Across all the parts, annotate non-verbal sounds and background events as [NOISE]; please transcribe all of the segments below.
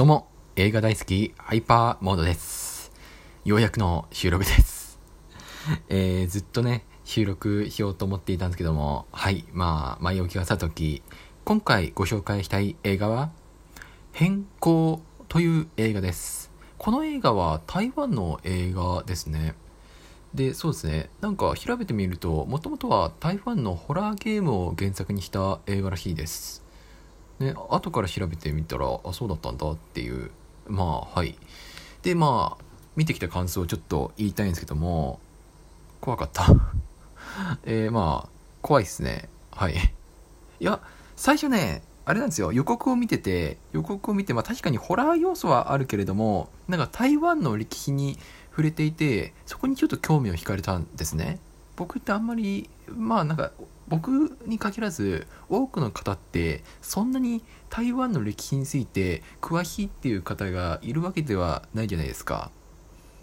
どうも、映画大好き、ハイパーモードです。ようやくの収録です。[LAUGHS] えー、ずっとね、収録しようと思っていたんですけども、はい、まあ、前置きがさとき、今回ご紹介したい映画は、変更という映画です。この映画は台湾の映画ですね。で、そうですね。なんか調べてみると、もともとは台湾のホラーゲームを原作にした映画らしいです。ね、後から調べてみたら、あ、そうだったんだっていう。まあ、はい。で、まあ、見てきた感想をちょっと言いたいんですけども、怖かった。[LAUGHS] えー、まあ、怖いっすね。はい。いや、最初ね、あれなんですよ、予告を見てて、予告を見て、まあ確かにホラー要素はあるけれども、なんか台湾の歴史に触れていて、そこにちょっと興味を惹かれたんですね。僕ってあんまり、まあなんか、僕に限らず、多くの方って、そんなに台湾の歴史について詳しいっていう方がいるわけではないじゃないですか。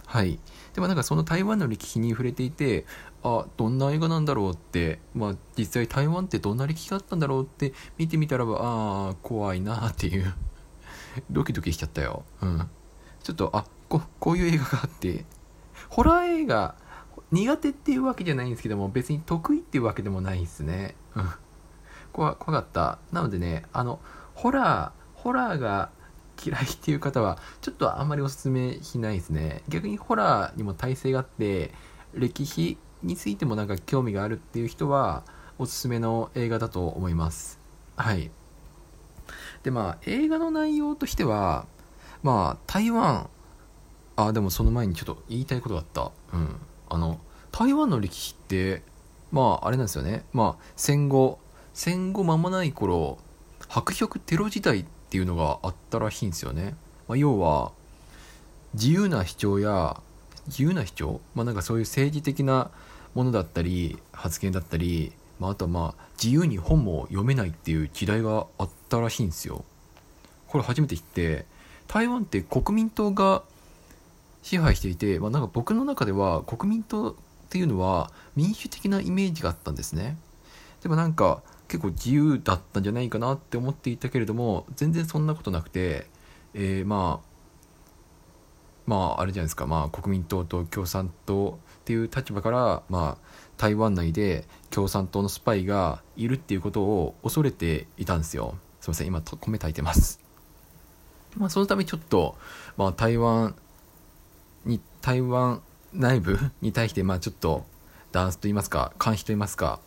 はい。でもなんかその台湾の歴史に触れていて、あ、どんな映画なんだろうって、まあ実際台湾ってどんな歴史があったんだろうって見てみたらば、ああ、怖いなっていう、ドキドキしちゃったよ。うん。ちょっと、あ、ここういう映画があって、ホラー映画、苦手っていうわけじゃないんですけども、別に得意っていうわけでもないですね。うん。怖怖かった。なのでね、あの、ホラー、ホラーが嫌いっていう方は、ちょっとあんまりおすすめしないですね。逆にホラーにも耐性があって、歴史についてもなんか興味があるっていう人は、おすすめの映画だと思います。はい。で、まあ、映画の内容としては、まあ、台湾、あ、でもその前にちょっと言いたいことがあった。うん。あの、台湾の歴史って、まあ、あれなんですよね。まあ、戦後、戦後間もない頃、白色テロ時代っていうのがあったらしいんですよね。まあ、要は、自由な主張や、自由な主張まあなんかそういう政治的なものだったり、発言だったり、まああとはまあ、自由に本も読めないっていう時代があったらしいんですよ。これ初めて知って、台湾って国民党が支配していて、まあなんか僕の中では国民党っていうのは民主的なイメージがあったんですね。でもなんか結構自由だったんじゃないかなって思っていたけれども全然そんなことなくて、えーまあまああれじゃないですか、まあ、国民党と共産党っていう立場から、まあ、台湾内で共産党のスパイがいるっていうことを恐れていたんですよ。すいません。今米炊いてます。まあそのためちょっと、まあ、台湾台湾内部 [LAUGHS] に対してまあちょっと弾圧と言いますか監視と言いますか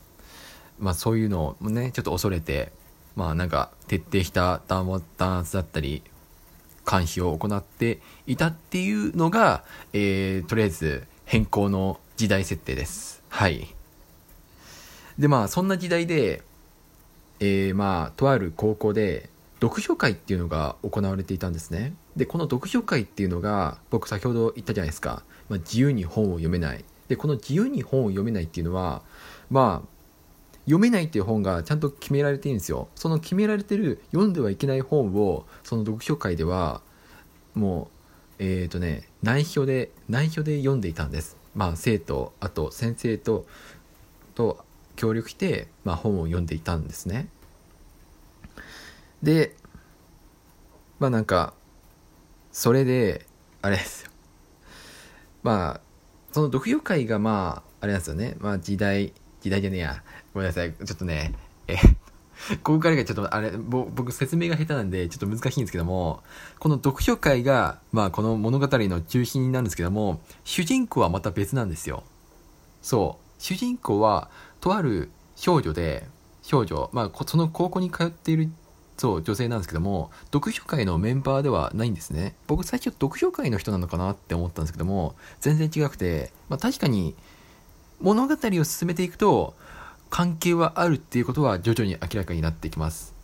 まあそういうのをね、ちょっと恐れて、まあなんか徹底した弾圧だったり、監視を行っていたっていうのが、えー、とりあえず変更の時代設定です。はい。でまあそんな時代で、えー、まあとある高校で読書会っていうのが行われていたんですね。で、この読書会っていうのが、僕先ほど言ったじゃないですか。まあ、自由に本を読めない。で、この自由に本を読めないっていうのは、まあ、読めないっていう本がちゃんと決められているんですよ。その決められてる読んではいけない本を、その読書会では、もう、えっ、ー、とね、内緒で、内緒で読んでいたんです。まあ、生徒、あと先生と、と協力して、まあ、本を読んでいたんですね。で、まあなんか、それで、あれですよ。まあ、その読書会がまあ、あれなんですよね。まあ時代、時代じゃねえや。ごめんなさい。ちょっとね、え、ここからがちょっとあれ、僕説明が下手なんでちょっと難しいんですけども、この読書会が、まあこの物語の中心なんですけども、主人公はまた別なんですよ。そう。主人公は、とある少女で、少女、まあその高校に通っているそう、女性なんですけども、読書会のメンバーではないんですね。僕最初読書会の人なのかなって思ったんですけども、全然違くて、まあ確かに物語を進めていくと、関係はあるっていうことは徐々に明らかになってきます。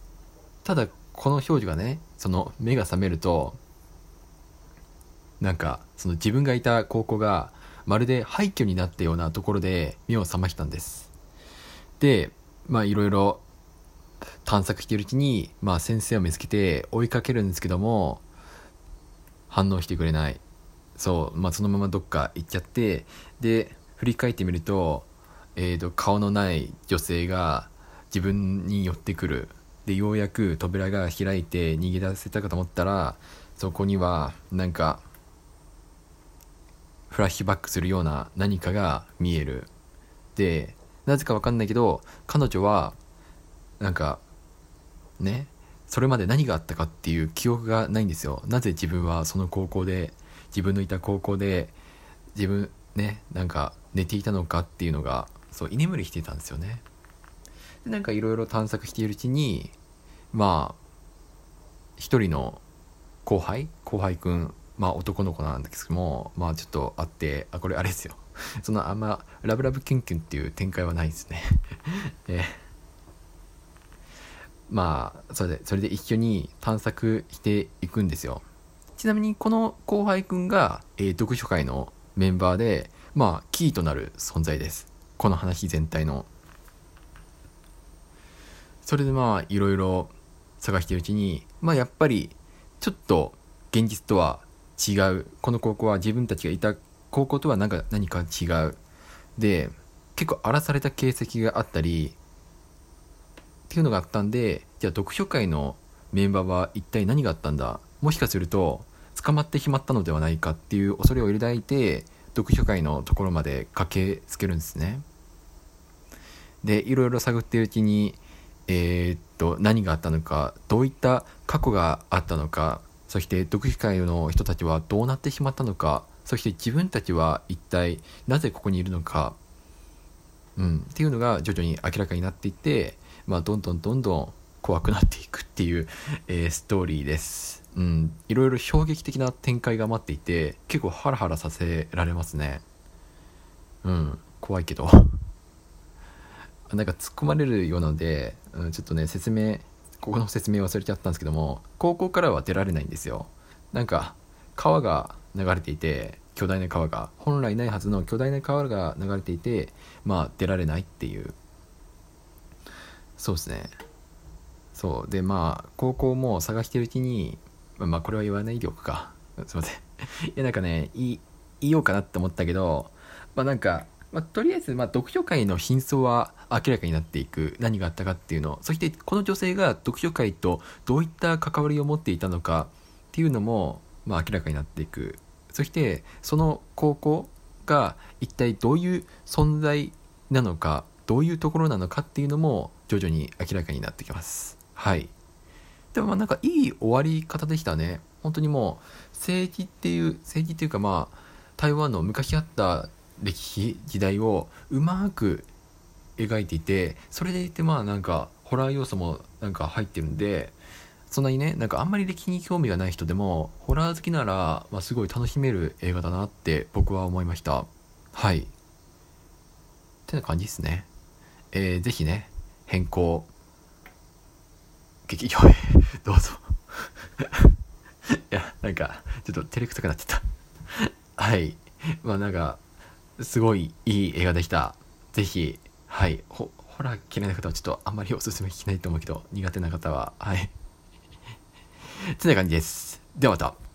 ただ、この少女がね、その目が覚めると、なんか、その自分がいた高校が、まるで廃墟になったようなところで目を覚ましたんです。で、まあいろいろ探索しているうちに、まあ、先生を見つけて追いかけるんですけども反応してくれない。そう、まあ、そのままどっか行っちゃってで振り返ってみると,、えーと顔のない女性が自分に寄ってくる。でようやく扉が開いて逃げ出せたかと思ったらそこにはなんかフラッシュバックするような何かが見える。でなぜかわかんないけど彼女はなんかねそれまで何があったかっていう記憶がないんですよ。なぜ自分はその高校で自分のいた高校で自分ねなんか寝ていたのかっていうのがそう居眠りしてたんですよね。でなんかいろいろ探索しているうちにまあ一人の後輩後輩くんまあ男の子なんですけどもまあちょっとあってあこれあれですよ。そのあんまラブラブキュンキュンっていう展開はないですね。[LAUGHS] え。まあそれでそれで一緒に探索していくんですよ。ちなみにこの後輩くんが、えー、読書会のメンバーでまあキーとなる存在です。この話全体の。それでまあいろいろ探してるうちにまあやっぱりちょっと現実とは違う。この高校は自分たちがいた高校とは何か何か違う。で結構荒らされた形跡があったりっていうのがあったんでじゃあ読書会のメンバーは一体何があったんだ？もしかすると捕まってしまったのではないかっていう恐れを抱いて読書会のところまで駆けつけるんですね。でいろいろ探っているうちにえー、っと何があったのかどういった過去があったのかそして読書会の人たちはどうなってしまったのかそして自分たちは一体なぜここにいるのか、うん、っていうのが徐々に明らかになっていって、まあ、どんどんどんどん怖くなっていくっていう、えー、ストーリーです。うん、いろいろ衝撃的な展開が待っていて結構ハラハラさせられますね。うん、怖いけど。[LAUGHS] なんか突っ込まれるようなので、うん、ちょっとね説明ここの説明忘れちゃったんですけども高校からは出られないんですよなんか川が流れていて巨大な川が本来ないはずの巨大な川が流れていてまあ出られないっていうそうですね。そう。でまあ高校も探してるうちにまあこれは言わないでおくか。すいません。[LAUGHS] いやなんかね言いようかなって思ったけどまあなんかまあ、とりあえず、まあ、読書会の真相は明らかになっていく。何があったかっていうの。そしてこの女性が読書会とどういった関わりを持っていたのかっていうのも、まあ、明らかになっていく。そしてその高校が一体どういう存在なのかどういうところなのかっていうのも徐々に明らかになってきます。はい。でもまあなんかいい終わり方でしたね。本当にもう政治っていう政治っていうかまあ台湾の昔あった歴史時代をうまく描いていてそれでいてまあなんかホラー要素もなんか入ってるんでそんなにねなんかあんまり歴史に興味がない人でもホラー好きなら、まあ、すごい楽しめる映画だなって僕は思いました。はい。ってな感じですね。えー、ぜひね変更劇場へどうぞ [LAUGHS] いやなんかちょっと照れくさくなっちゃったはいまあなんかすごいいい映画でした。ぜひ、はい、ホラー嫌いな方はちょっとあんまりおすすめしないと思うけど、苦手な方は、はい。[LAUGHS] てな感じです。ではまた。